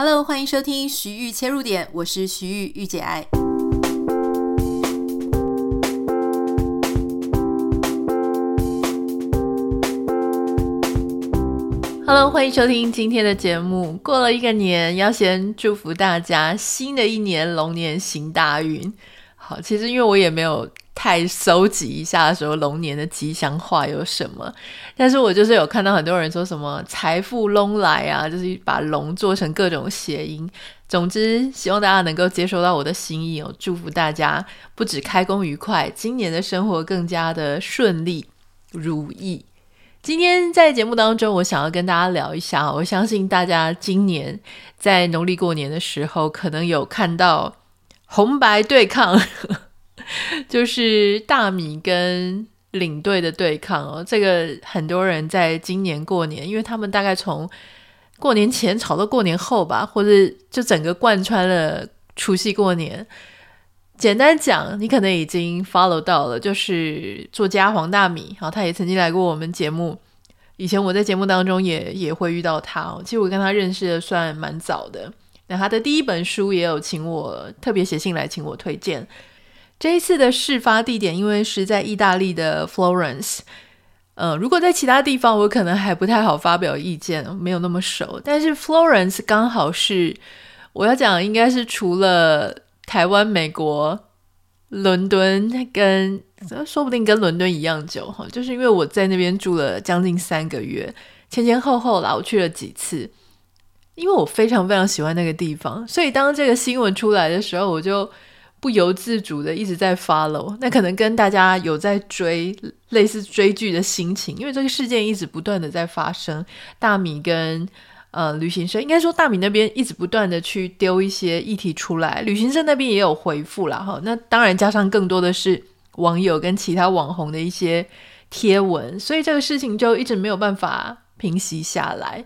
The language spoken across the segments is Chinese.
Hello，欢迎收听徐玉切入点，我是徐玉玉姐爱。Hello，欢迎收听今天的节目。过了一个年，要先祝福大家新的一年龙年行大运。好，其实因为我也没有。太搜集一下说龙年的吉祥话有什么，但是我就是有看到很多人说什么财富龙来啊，就是把龙做成各种谐音。总之，希望大家能够接收到我的心意哦，祝福大家不止开工愉快，今年的生活更加的顺利如意。今天在节目当中，我想要跟大家聊一下，我相信大家今年在农历过年的时候，可能有看到红白对抗。就是大米跟领队的对抗哦，这个很多人在今年过年，因为他们大概从过年前吵到过年后吧，或者就整个贯穿了除夕过年。简单讲，你可能已经 follow 到了，就是作家黄大米，好，他也曾经来过我们节目。以前我在节目当中也也会遇到他哦，其实我跟他认识的算蛮早的。那他的第一本书也有请我特别写信来请我推荐。这一次的事发地点，因为是在意大利的 Florence，呃，如果在其他地方，我可能还不太好发表意见，没有那么熟。但是 Florence 刚好是我要讲，应该是除了台湾、美国、伦敦跟，说不定跟伦敦一样久哈，就是因为我在那边住了将近三个月，前前后后啦，我去了几次，因为我非常非常喜欢那个地方，所以当这个新闻出来的时候，我就。不由自主的一直在 follow，那可能跟大家有在追类似追剧的心情，因为这个事件一直不断的在发生。大米跟呃旅行社，应该说大米那边一直不断的去丢一些议题出来，旅行社那边也有回复啦哈。那当然加上更多的是网友跟其他网红的一些贴文，所以这个事情就一直没有办法平息下来。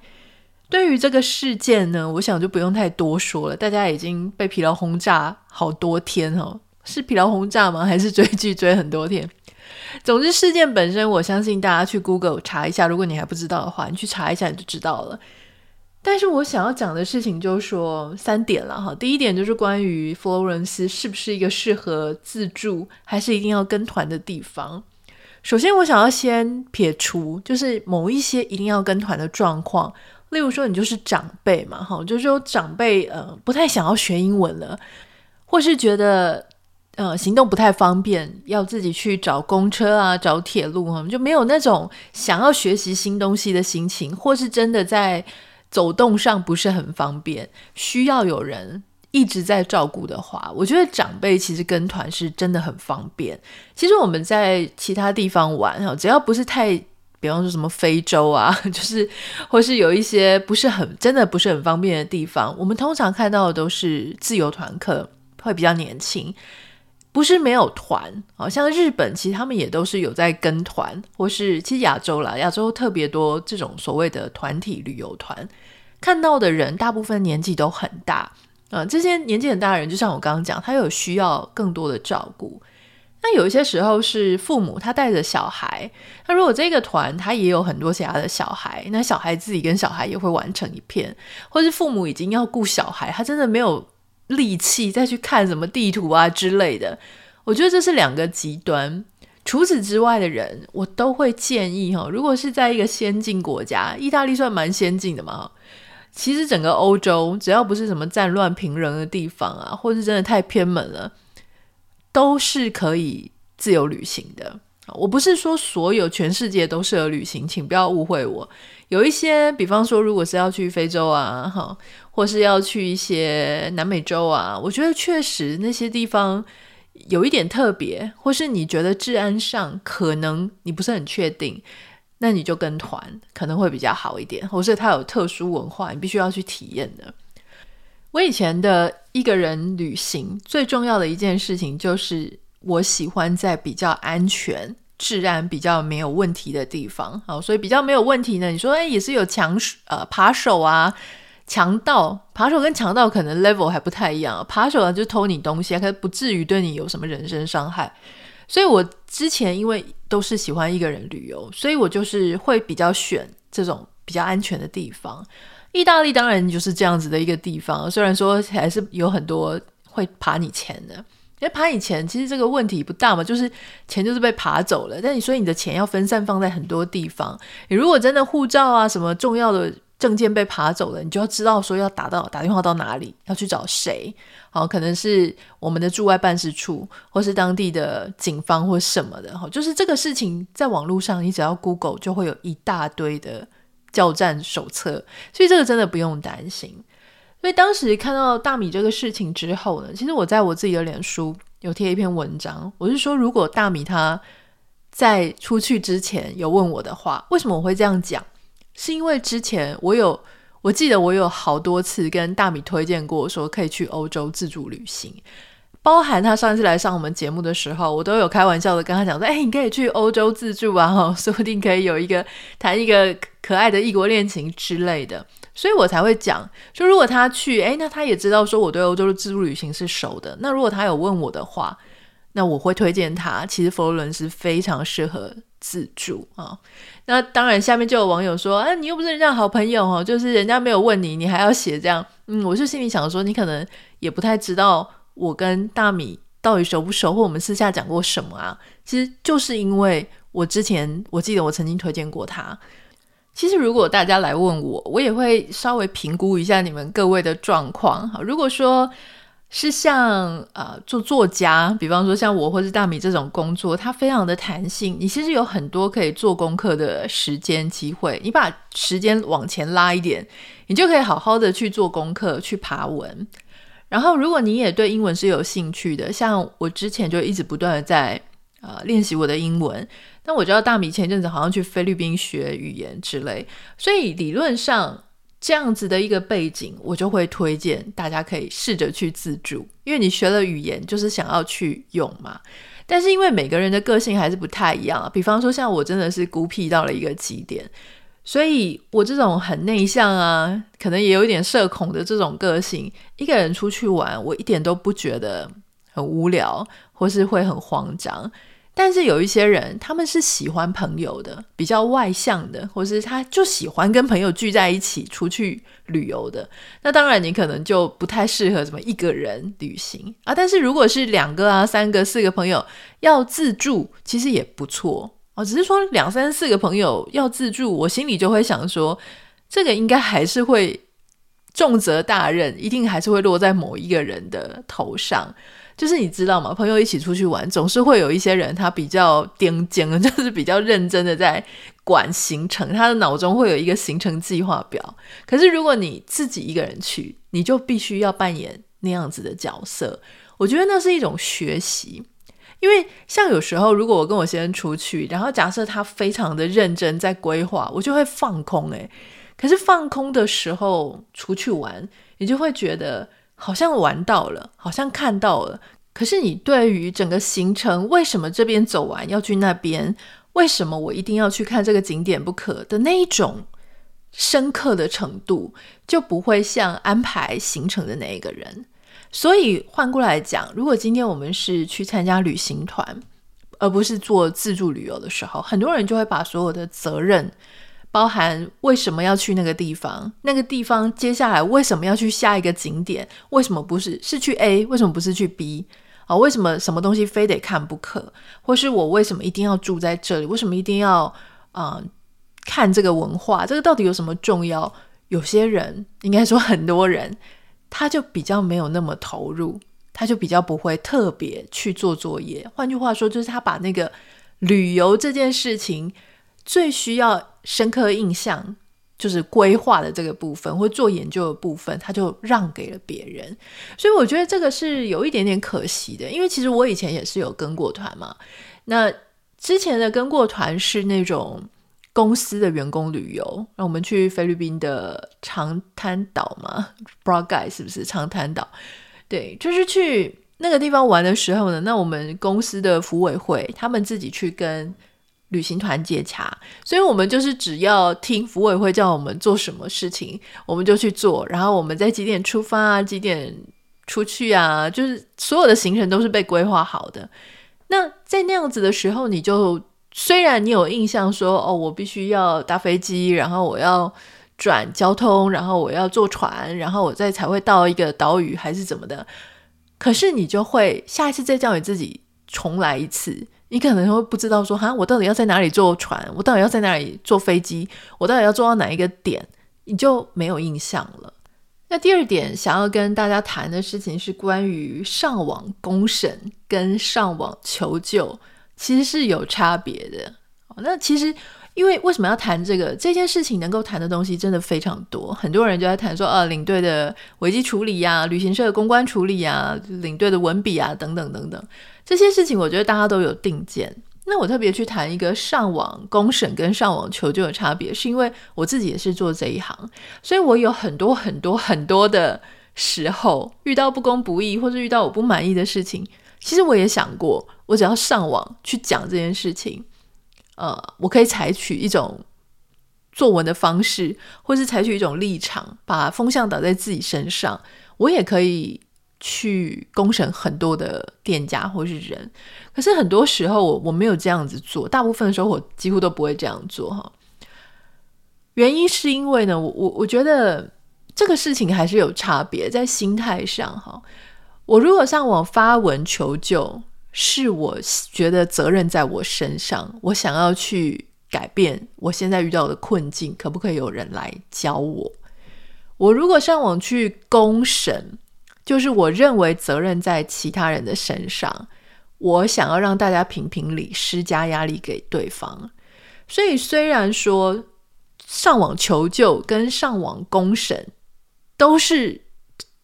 对于这个事件呢，我想就不用太多说了，大家已经被疲劳轰炸好多天哦，是疲劳轰炸吗？还是追剧追很多天？总之，事件本身，我相信大家去 Google 查一下，如果你还不知道的话，你去查一下你就知道了。但是我想要讲的事情就是说三点了哈，第一点就是关于佛罗伦斯是不是一个适合自助还是一定要跟团的地方。首先，我想要先撇除就是某一些一定要跟团的状况。例如说，你就是长辈嘛，哈，就是说长辈呃不太想要学英文了，或是觉得呃行动不太方便，要自己去找公车啊、找铁路哈，就没有那种想要学习新东西的心情，或是真的在走动上不是很方便，需要有人一直在照顾的话，我觉得长辈其实跟团是真的很方便。其实我们在其他地方玩哈，只要不是太。比方说什么非洲啊，就是或是有一些不是很真的不是很方便的地方，我们通常看到的都是自由团客，会比较年轻，不是没有团。好像日本其实他们也都是有在跟团，或是其实亚洲啦，亚洲特别多这种所谓的团体旅游团，看到的人大部分年纪都很大啊，这些年纪很大的人，就像我刚刚讲，他有需要更多的照顾。那有一些时候是父母他带着小孩，那如果这个团他也有很多其他的小孩，那小孩自己跟小孩也会玩成一片，或是父母已经要顾小孩，他真的没有力气再去看什么地图啊之类的。我觉得这是两个极端。除此之外的人，我都会建议哈，如果是在一个先进国家，意大利算蛮先进的嘛，其实整个欧洲只要不是什么战乱平人的地方啊，或是真的太偏门了。都是可以自由旅行的。我不是说所有全世界都适合旅行，请不要误会我。有一些，比方说，如果是要去非洲啊，哈，或是要去一些南美洲啊，我觉得确实那些地方有一点特别，或是你觉得治安上可能你不是很确定，那你就跟团可能会比较好一点，或是它有特殊文化，你必须要去体验的。我以前的一个人旅行最重要的一件事情就是，我喜欢在比较安全、治安比较没有问题的地方。好，所以比较没有问题呢，你说哎，也是有强呃扒手啊、强盗，扒手跟强盗可能 level 还不太一样。扒手啊就偷你东西啊，可是不至于对你有什么人身伤害。所以我之前因为都是喜欢一个人旅游，所以我就是会比较选这种比较安全的地方。意大利当然就是这样子的一个地方，虽然说还是有很多会扒你钱的。因为扒你钱，其实这个问题不大嘛，就是钱就是被扒走了。但你说你的钱要分散放在很多地方，你如果真的护照啊什么重要的证件被扒走了，你就要知道说要打到打电话到哪里，要去找谁。好，可能是我们的驻外办事处，或是当地的警方或什么的。好，就是这个事情在网络上，你只要 Google 就会有一大堆的教战手册，所以这个真的不用担心。所以当时看到大米这个事情之后呢，其实我在我自己的脸书有贴一篇文章，我是说，如果大米他在出去之前有问我的话，为什么我会这样讲？是因为之前我有，我记得我有好多次跟大米推荐过，说可以去欧洲自助旅行。包含他上次来上我们节目的时候，我都有开玩笑的跟他讲说：“哎，你可以去欧洲自助啊，哈，说不定可以有一个谈一个可爱的异国恋情之类的。”所以我才会讲，就如果他去，哎，那他也知道说我对欧洲的自助旅行是熟的。那如果他有问我的话，那我会推荐他。其实佛罗伦斯非常适合自助啊。那当然，下面就有网友说：“啊，你又不是人家好朋友哦，就是人家没有问你，你还要写这样。”嗯，我就心里想说，你可能也不太知道。我跟大米到底熟不熟，或我们私下讲过什么啊？其实就是因为我之前我记得我曾经推荐过他。其实如果大家来问我，我也会稍微评估一下你们各位的状况。好，如果说是像呃做作家，比方说像我或是大米这种工作，它非常的弹性，你其实有很多可以做功课的时间机会。你把时间往前拉一点，你就可以好好的去做功课，去爬文。然后，如果你也对英文是有兴趣的，像我之前就一直不断的在呃练习我的英文。那我知道大米前阵子好像去菲律宾学语言之类，所以理论上这样子的一个背景，我就会推荐大家可以试着去自助，因为你学了语言就是想要去用嘛。但是因为每个人的个性还是不太一样啊，比方说像我真的是孤僻到了一个极点。所以，我这种很内向啊，可能也有一点社恐的这种个性，一个人出去玩，我一点都不觉得很无聊，或是会很慌张。但是有一些人，他们是喜欢朋友的，比较外向的，或是他就喜欢跟朋友聚在一起出去旅游的。那当然，你可能就不太适合怎么一个人旅行啊。但是如果是两个啊、三个、四个朋友要自助，其实也不错。哦，只是说两三四个朋友要自助，我心里就会想说，这个应该还是会重责大任，一定还是会落在某一个人的头上。就是你知道吗？朋友一起出去玩，总是会有一些人他比较顶尖，就是比较认真的在管行程，他的脑中会有一个行程计划表。可是如果你自己一个人去，你就必须要扮演那样子的角色。我觉得那是一种学习。因为像有时候，如果我跟我先生出去，然后假设他非常的认真在规划，我就会放空诶。可是放空的时候出去玩，你就会觉得好像玩到了，好像看到了。可是你对于整个行程，为什么这边走完要去那边？为什么我一定要去看这个景点不可的那一种深刻的程度，就不会像安排行程的那一个人。所以换过来讲，如果今天我们是去参加旅行团，而不是做自助旅游的时候，很多人就会把所有的责任，包含为什么要去那个地方，那个地方接下来为什么要去下一个景点，为什么不是是去 A，为什么不是去 B 啊？为什么什么东西非得看不可？或是我为什么一定要住在这里？为什么一定要啊、看这个文化？这个到底有什么重要？有些人应该说很多人。他就比较没有那么投入，他就比较不会特别去做作业。换句话说，就是他把那个旅游这件事情最需要深刻印象，就是规划的这个部分或做研究的部分，他就让给了别人。所以我觉得这个是有一点点可惜的，因为其实我以前也是有跟过团嘛。那之前的跟过团是那种。公司的员工旅游，让我们去菲律宾的长滩岛嘛，Boracay 是不是长滩岛？对，就是去那个地方玩的时候呢，那我们公司的服委会他们自己去跟旅行团接洽，所以我们就是只要听服委会叫我们做什么事情，我们就去做，然后我们在几点出发啊，几点出去啊，就是所有的行程都是被规划好的。那在那样子的时候，你就。虽然你有印象说哦，我必须要搭飞机，然后我要转交通，然后我要坐船，然后我再才会到一个岛屿还是怎么的。可是你就会下一次再叫你自己重来一次，你可能会不知道说哈，我到底要在哪里坐船，我到底要在哪里坐飞机，我到底要坐到哪一个点，你就没有印象了。那第二点想要跟大家谈的事情是关于上网公审跟上网求救，其实是有差别的。那其实。因为为什么要谈这个？这件事情能够谈的东西真的非常多，很多人就在谈说，呃，领队的危机处理呀、旅行社的公关处理啊，领队的文笔啊，等等等等，这些事情我觉得大家都有定见。那我特别去谈一个上网公审跟上网求救的差别，是因为我自己也是做这一行，所以我有很多很多很多的时候遇到不公不义或者遇到我不满意的事情，其实我也想过，我只要上网去讲这件事情。呃，我可以采取一种作文的方式，或是采取一种立场，把风向倒在自己身上。我也可以去公审很多的店家或是人，可是很多时候我我没有这样子做，大部分的时候我几乎都不会这样做哈。原因是因为呢，我我我觉得这个事情还是有差别，在心态上哈。我如果上网发文求救，是我觉得责任在我身上，我想要去改变我现在遇到的困境，可不可以有人来教我？我如果上网去公审，就是我认为责任在其他人的身上，我想要让大家评评理，施加压力给对方。所以虽然说上网求救跟上网公审都是，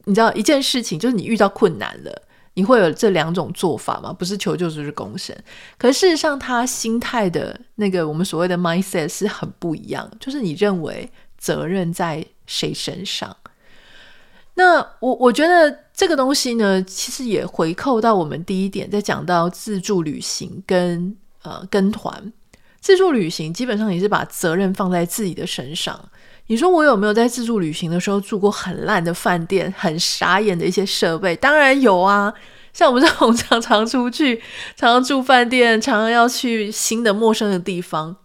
你知道一件事情，就是你遇到困难了。你会有这两种做法吗？不是求救就是公审。可事实上，他心态的那个我们所谓的 mindset 是很不一样。就是你认为责任在谁身上？那我我觉得这个东西呢，其实也回扣到我们第一点，在讲到自助旅行跟呃跟团。自助旅行基本上也是把责任放在自己的身上。你说我有没有在自助旅行的时候住过很烂的饭店、很傻眼的一些设备？当然有啊！像我们这种 常常出去、常常住饭店、常常要去新的陌生的地方，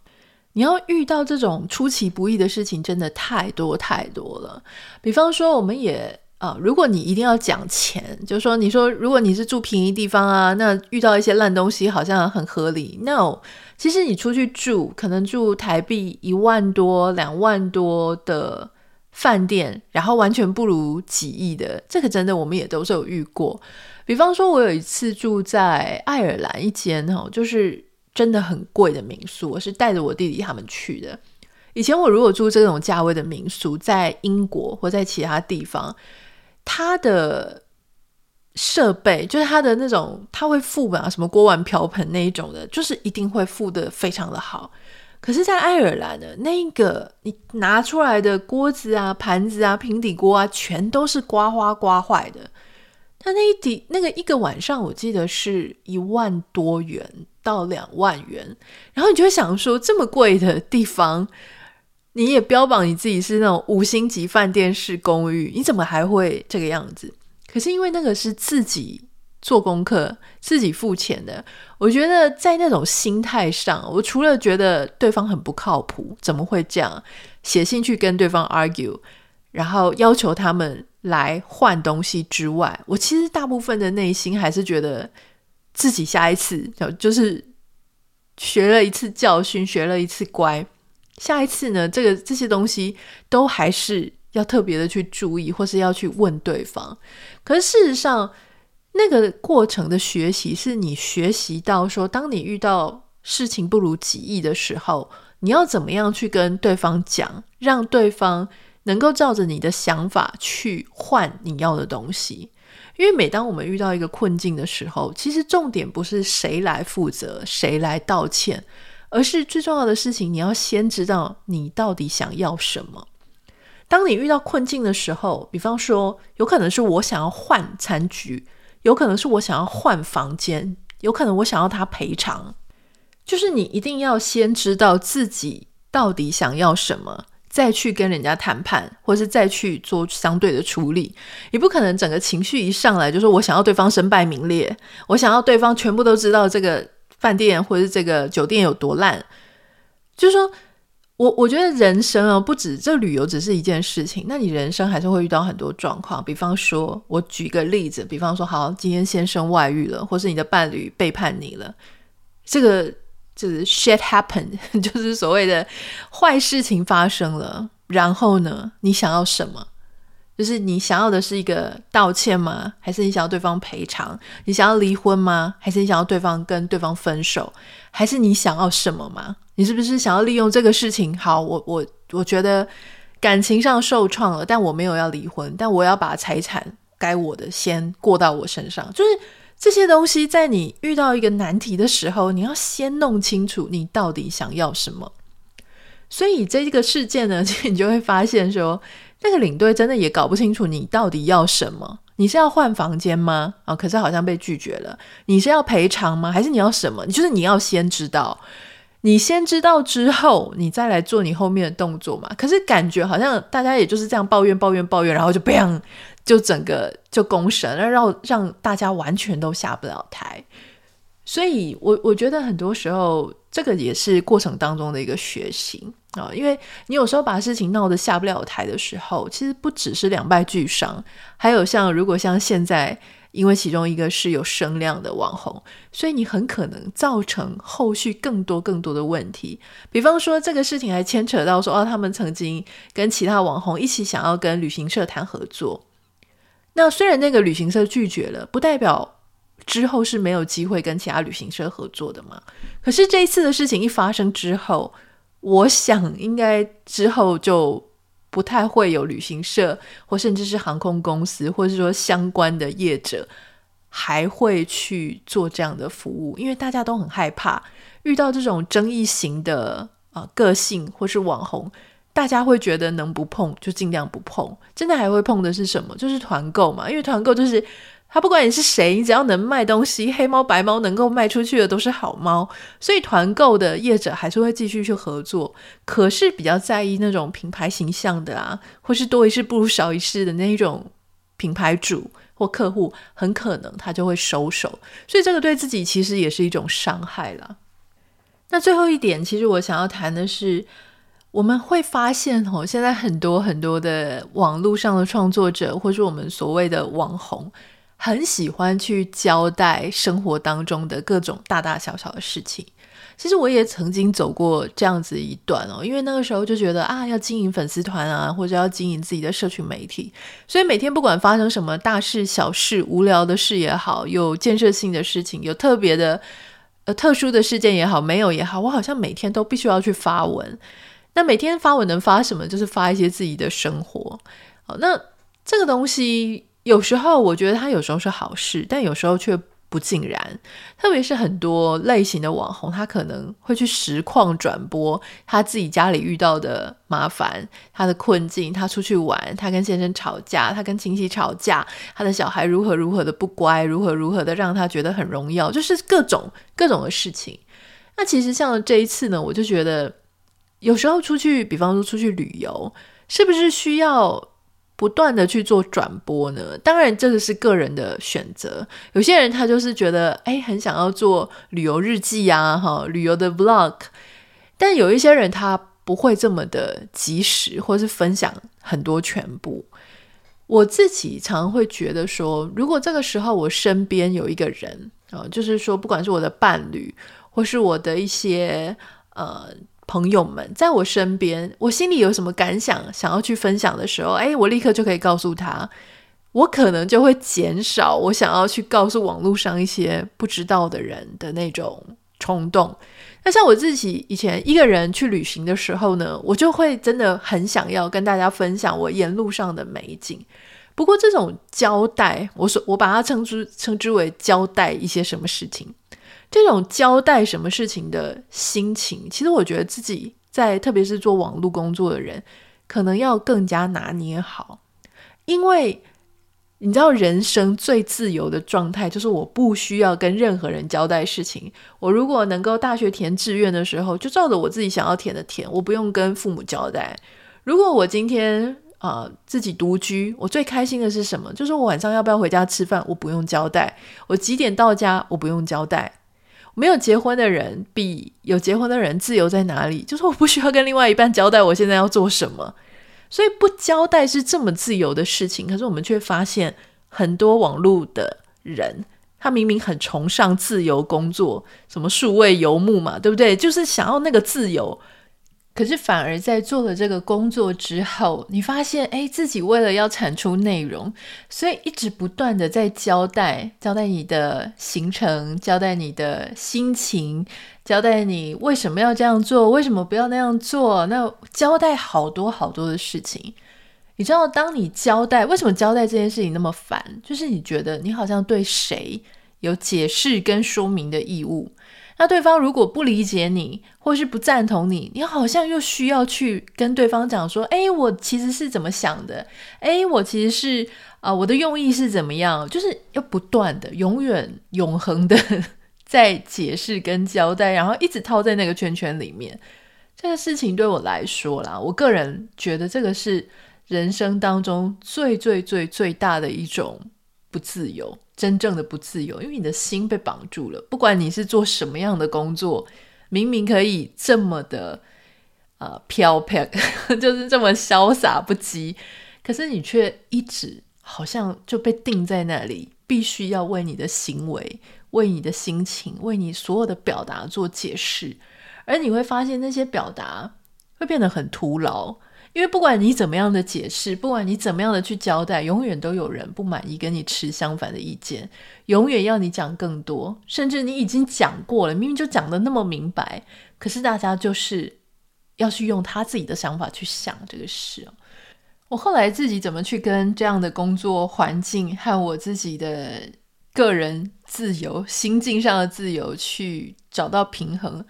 你要遇到这种出其不意的事情，真的太多太多了。比方说，我们也。啊，如果你一定要讲钱，就说，你说如果你是住便宜地方啊，那遇到一些烂东西好像很合理。No，其实你出去住，可能住台币一万多、两万多的饭店，然后完全不如几亿的，这个真的我们也都是有遇过。比方说，我有一次住在爱尔兰一间哈，就是真的很贵的民宿，我是带着我弟弟他们去的。以前我如果住这种价位的民宿，在英国或在其他地方。他的设备就是他的那种，他会附啊，什么锅碗瓢盆那一种的，就是一定会附的非常的好。可是，在爱尔兰的那一个，你拿出来的锅子啊、盘子啊、平底锅啊，全都是刮花刮坏的。他那一底那个一个晚上，我记得是一万多元到两万元。然后你就会想说，这么贵的地方。你也标榜你自己是那种五星级饭店式公寓，你怎么还会这个样子？可是因为那个是自己做功课、自己付钱的，我觉得在那种心态上，我除了觉得对方很不靠谱，怎么会这样？写信去跟对方 argue，然后要求他们来换东西之外，我其实大部分的内心还是觉得自己下一次就就是学了一次教训，学了一次乖。下一次呢，这个这些东西都还是要特别的去注意，或是要去问对方。可是事实上，那个过程的学习是你学习到说，当你遇到事情不如己意的时候，你要怎么样去跟对方讲，让对方能够照着你的想法去换你要的东西。因为每当我们遇到一个困境的时候，其实重点不是谁来负责，谁来道歉。而是最重要的事情，你要先知道你到底想要什么。当你遇到困境的时候，比方说，有可能是我想要换餐具，有可能是我想要换房间，有可能我想要他赔偿。就是你一定要先知道自己到底想要什么，再去跟人家谈判，或是再去做相对的处理。你不可能整个情绪一上来就说我想要对方身败名裂，我想要对方全部都知道这个。饭店或者这个酒店有多烂，就是说，我我觉得人生啊，不止这旅游只是一件事情，那你人生还是会遇到很多状况。比方说，我举个例子，比方说，好，今天先生外遇了，或是你的伴侣背叛你了，这个就是 shit happen，就是所谓的坏事情发生了。然后呢，你想要什么？就是你想要的是一个道歉吗？还是你想要对方赔偿？你想要离婚吗？还是你想要对方跟对方分手？还是你想要什么吗？你是不是想要利用这个事情？好，我我我觉得感情上受创了，但我没有要离婚，但我要把财产该我的先过到我身上。就是这些东西，在你遇到一个难题的时候，你要先弄清楚你到底想要什么。所以这个事件呢，其实你就会发现说，那个领队真的也搞不清楚你到底要什么。你是要换房间吗？啊，可是好像被拒绝了。你是要赔偿吗？还是你要什么？就是你要先知道。你先知道之后，你再来做你后面的动作嘛。可是感觉好像大家也就是这样抱怨、抱怨、抱怨，然后就砰，就整个就公审，然后让让大家完全都下不了台。所以我我觉得很多时候，这个也是过程当中的一个学习啊。因为你有时候把事情闹得下不了台的时候，其实不只是两败俱伤，还有像如果像现在。因为其中一个是有声量的网红，所以你很可能造成后续更多更多的问题。比方说，这个事情还牵扯到说，哦，他们曾经跟其他网红一起想要跟旅行社谈合作。那虽然那个旅行社拒绝了，不代表之后是没有机会跟其他旅行社合作的嘛。可是这一次的事情一发生之后，我想应该之后就。不太会有旅行社，或甚至是航空公司，或是说相关的业者，还会去做这样的服务，因为大家都很害怕遇到这种争议型的啊、个性或是网红，大家会觉得能不碰就尽量不碰。真的还会碰的是什么？就是团购嘛，因为团购就是。他不管你是谁，你只要能卖东西，黑猫白猫能够卖出去的都是好猫，所以团购的业者还是会继续去合作。可是比较在意那种品牌形象的啊，或是多一事不如少一事的那一种品牌主或客户，很可能他就会收手。所以这个对自己其实也是一种伤害了。那最后一点，其实我想要谈的是，我们会发现哦，现在很多很多的网络上的创作者，或是我们所谓的网红。很喜欢去交代生活当中的各种大大小小的事情。其实我也曾经走过这样子一段哦，因为那个时候就觉得啊，要经营粉丝团啊，或者要经营自己的社群媒体，所以每天不管发生什么大事小事、无聊的事也好，有建设性的事情，有特别的呃特殊的事件也好，没有也好，我好像每天都必须要去发文。那每天发文能发什么？就是发一些自己的生活。好，那这个东西。有时候我觉得他有时候是好事，但有时候却不尽然。特别是很多类型的网红，他可能会去实况转播他自己家里遇到的麻烦、他的困境。他出去玩，他跟先生吵架，他跟亲戚吵架，他的小孩如何如何的不乖，如何如何的让他觉得很荣耀，就是各种各种的事情。那其实像这一次呢，我就觉得有时候出去，比方说出去旅游，是不是需要？不断的去做转播呢，当然这个是个人的选择。有些人他就是觉得，哎，很想要做旅游日记啊，哈，旅游的 vlog。但有一些人他不会这么的及时，或是分享很多全部。我自己常会觉得说，如果这个时候我身边有一个人啊，就是说，不管是我的伴侣，或是我的一些呃。朋友们在我身边，我心里有什么感想，想要去分享的时候，哎，我立刻就可以告诉他，我可能就会减少我想要去告诉网络上一些不知道的人的那种冲动。那像我自己以前一个人去旅行的时候呢，我就会真的很想要跟大家分享我沿路上的美景。不过这种交代，我说我把它称之称之为交代一些什么事情。这种交代什么事情的心情，其实我觉得自己在，特别是做网络工作的人，可能要更加拿捏好。因为你知道，人生最自由的状态就是我不需要跟任何人交代事情。我如果能够大学填志愿的时候，就照着我自己想要填的填，我不用跟父母交代。如果我今天啊、自己独居，我最开心的是什么？就是我晚上要不要回家吃饭，我不用交代。我几点到家，我不用交代。没有结婚的人比有结婚的人自由在哪里？就是我不需要跟另外一半交代我现在要做什么，所以不交代是这么自由的事情。可是我们却发现很多网络的人，他明明很崇尚自由工作，什么数位游牧嘛，对不对？就是想要那个自由。可是反而在做了这个工作之后，你发现，哎，自己为了要产出内容，所以一直不断的在交代，交代你的行程，交代你的心情，交代你为什么要这样做，为什么不要那样做，那交代好多好多的事情。你知道，当你交代，为什么交代这件事情那么烦？就是你觉得你好像对谁有解释跟说明的义务。那对方如果不理解你，或是不赞同你，你好像又需要去跟对方讲说：“诶，我其实是怎么想的？诶，我其实是啊、我的用意是怎么样？”就是要不断的、永远、永恒的在解释跟交代，然后一直套在那个圈圈里面。这个事情对我来说啦，我个人觉得这个是人生当中最最最最大的一种不自由。真正的不自由，因为你的心被绑住了。不管你是做什么样的工作，明明可以这么的呃飘飘，就是这么潇洒不羁，可是你却一直好像就被定在那里，必须要为你的行为、为你的心情、为你所有的表达做解释，而你会发现那些表达会变得很徒劳。因为不管你怎么样的解释，不管你怎么样的去交代，永远都有人不满意，跟你持相反的意见，永远要你讲更多，甚至你已经讲过了，明明就讲得那么明白，可是大家就是要去用他自己的想法去想这个事。我后来自己怎么去跟这样的工作环境和我自己的个人自由、心境上的自由去找到平衡？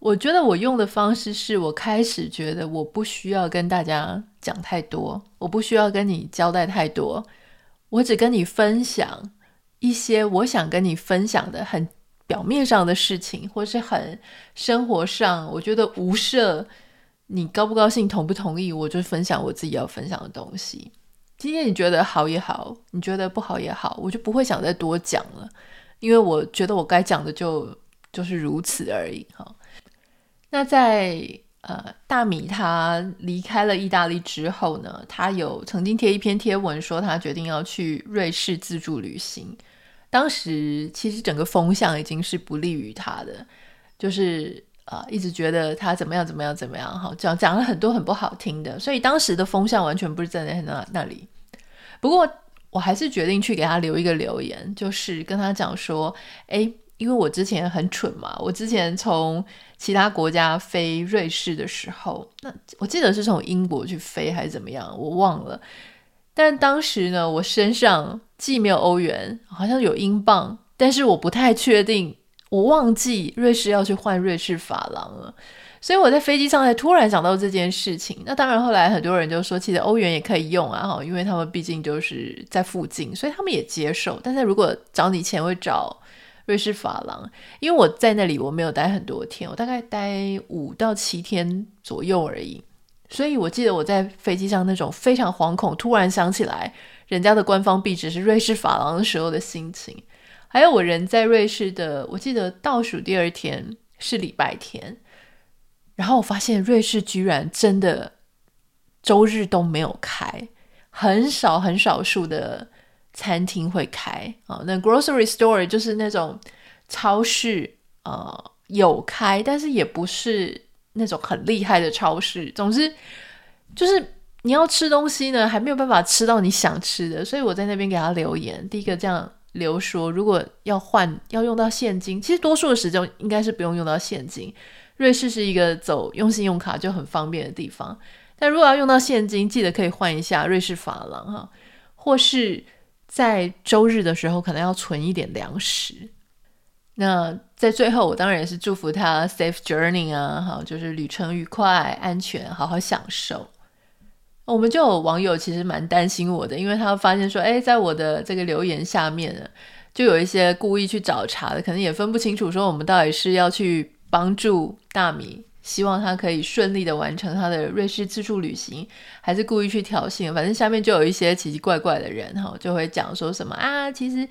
我觉得我用的方式是我开始觉得我不需要跟大家讲太多，我不需要跟你交代太多，我只跟你分享一些我想跟你分享的很表面上的事情，或是很生活上，我觉得无涉你高不高兴、同不同意，我就分享我自己要分享的东西。今天你觉得好也好，你觉得不好也好，我就不会想再多讲了，因为我觉得我该讲的就就是如此而已，哈。那在呃大米他离开了意大利之后呢，他有曾经贴一篇贴文说他决定要去瑞士自助旅行。当时其实整个风向已经是不利于他的，就是啊、呃、一直觉得他怎么样怎么样怎么样哈，讲讲了很多很不好听的，所以当时的风向完全不是站在那那里。不过我还是决定去给他留一个留言，就是跟他讲说，诶。因为我之前很蠢嘛，我之前从其他国家飞瑞士的时候，那我记得是从英国去飞还是怎么样，我忘了。但当时呢，我身上既没有欧元，好像有英镑，但是我不太确定，我忘记瑞士要去换瑞士法郎了。所以我在飞机上才突然想到这件事情。那当然，后来很多人就说，其实欧元也可以用啊，哈，因为他们毕竟就是在附近，所以他们也接受。但是如果找你钱，会找。瑞士法郎，因为我在那里我没有待很多天，我大概待五到七天左右而已，所以我记得我在飞机上那种非常惶恐，突然想起来人家的官方币值是瑞士法郎的时候的心情，还有我人在瑞士的，我记得倒数第二天是礼拜天，然后我发现瑞士居然真的周日都没有开，很少很少数的。餐厅会开啊，那 grocery store 就是那种超市，呃，有开，但是也不是那种很厉害的超市。总之，就是你要吃东西呢，还没有办法吃到你想吃的。所以我在那边给他留言，第一个这样留说，如果要换要用到现金，其实多数的时间应该是不用用到现金。瑞士是一个走用信用卡就很方便的地方，但如果要用到现金，记得可以换一下瑞士法郎哈，或是。在周日的时候，可能要存一点粮食。那在最后，我当然也是祝福他 safe journey 啊，好，就是旅程愉快、安全，好好享受。我们就有网友其实蛮担心我的，因为他发现说，诶，在我的这个留言下面，就有一些故意去找茬的，可能也分不清楚，说我们到底是要去帮助大米。希望他可以顺利的完成他的瑞士自助旅行，还是故意去挑衅？反正下面就有一些奇奇怪怪的人哈，就会讲说什么啊，其实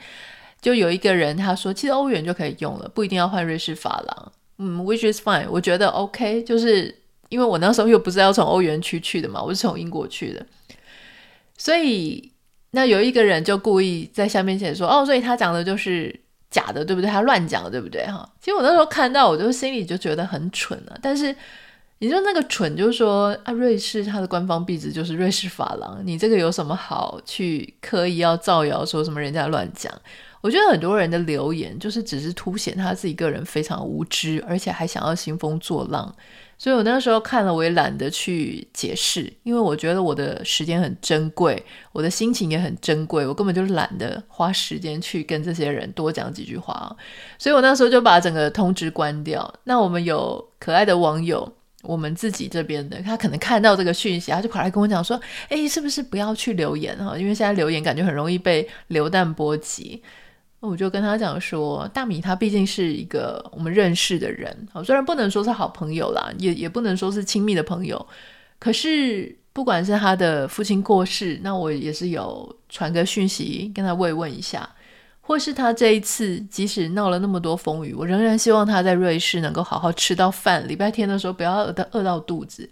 就有一个人他说，其实欧元就可以用了，不一定要换瑞士法郎。嗯，which is fine，我觉得 OK，就是因为我那时候又不是要从欧元区去的嘛，我是从英国去的，所以那有一个人就故意在下面写说，哦，所以他讲的就是假的，对不对？他乱讲，对不对？哈，其实我那时候看到，我就心里就觉得很蠢了，但是。你说那个蠢，就是说啊，瑞士它的官方币值就是瑞士法郎，你这个有什么好去刻意要造谣说什么人家乱讲？我觉得很多人的留言就是只是凸显他自己个人非常无知，而且还想要兴风作浪。所以我那时候看了，我也懒得去解释，因为我觉得我的时间很珍贵，我的心情也很珍贵，我根本就懒得花时间去跟这些人多讲几句话。所以我那时候就把整个通知关掉。那我们有可爱的网友。我们自己这边的，他可能看到这个讯息，他就跑来跟我讲说：“哎，是不是不要去留言哈？因为现在留言感觉很容易被流弹波及。”那我就跟他讲说：“大米他毕竟是一个我们认识的人，虽然不能说是好朋友啦，也也不能说是亲密的朋友，可是不管是他的父亲过世，那我也是有传个讯息跟他慰问一下。”或是他这一次即使闹了那么多风雨，我仍然希望他在瑞士能够好好吃到饭，礼拜天的时候不要饿到饿到肚子。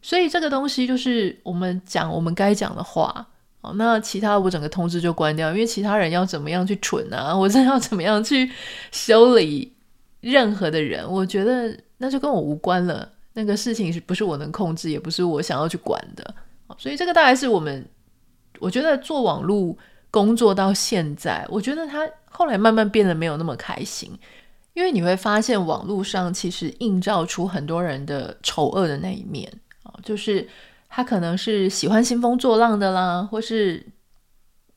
所以这个东西就是我们讲我们该讲的话。哦，那其他我整个通知就关掉，因为其他人要怎么样去蠢啊，我真要怎么样去修理任何的人，我觉得那就跟我无关了。那个事情是不是我能控制，也不是我想要去管的。所以这个大概是我们，我觉得做网络。工作到现在，我觉得他后来慢慢变得没有那么开心，因为你会发现网络上其实映照出很多人的丑恶的那一面啊，就是他可能是喜欢兴风作浪的啦，或是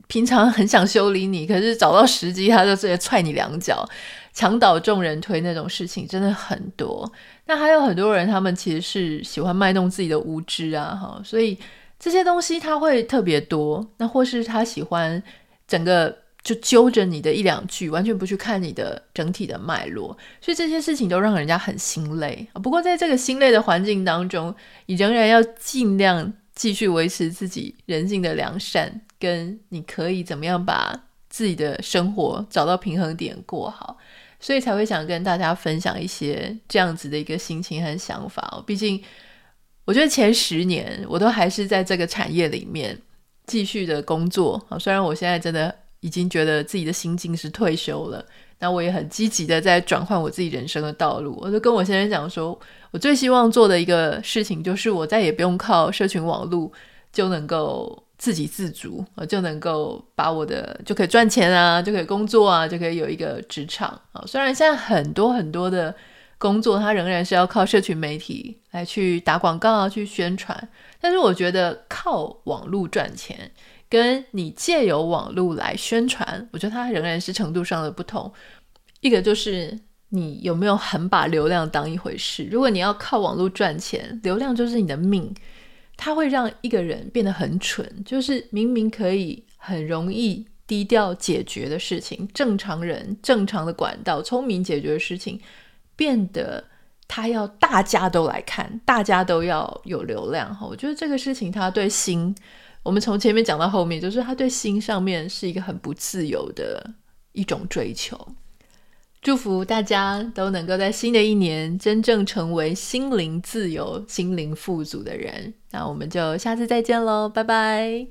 平常很想修理你，可是找到时机他就直接踹你两脚，墙倒众人推那种事情真的很多。那还有很多人，他们其实是喜欢卖弄自己的无知啊，哈，所以。这些东西他会特别多，那或是他喜欢整个就揪着你的一两句，完全不去看你的整体的脉络，所以这些事情都让人家很心累。不过在这个心累的环境当中，你仍然要尽量继续维持自己人性的良善，跟你可以怎么样把自己的生活找到平衡点过好，所以才会想跟大家分享一些这样子的一个心情和想法。毕竟。我觉得前十年我都还是在这个产业里面继续的工作啊，虽然我现在真的已经觉得自己的心境是退休了，那我也很积极的在转换我自己人生的道路。我就跟我先生讲说，我最希望做的一个事情就是我再也不用靠社群网络就能够自给自足，我就能够把我的就可以赚钱啊，就可以工作啊，就可以有一个职场啊。虽然现在很多很多的。工作它仍然是要靠社群媒体来去打广告啊，去宣传。但是我觉得靠网络赚钱，跟你借由网络来宣传，我觉得它仍然是程度上的不同。一个就是你有没有很把流量当一回事。如果你要靠网络赚钱，流量就是你的命，它会让一个人变得很蠢。就是明明可以很容易低调解决的事情，正常人正常的管道，聪明解决的事情。变得他要大家都来看，大家都要有流量。我觉得这个事情，他对心，我们从前面讲到后面，就是他对心上面是一个很不自由的一种追求。祝福大家都能够在新的一年真正成为心灵自由、心灵富足的人。那我们就下次再见喽，拜拜。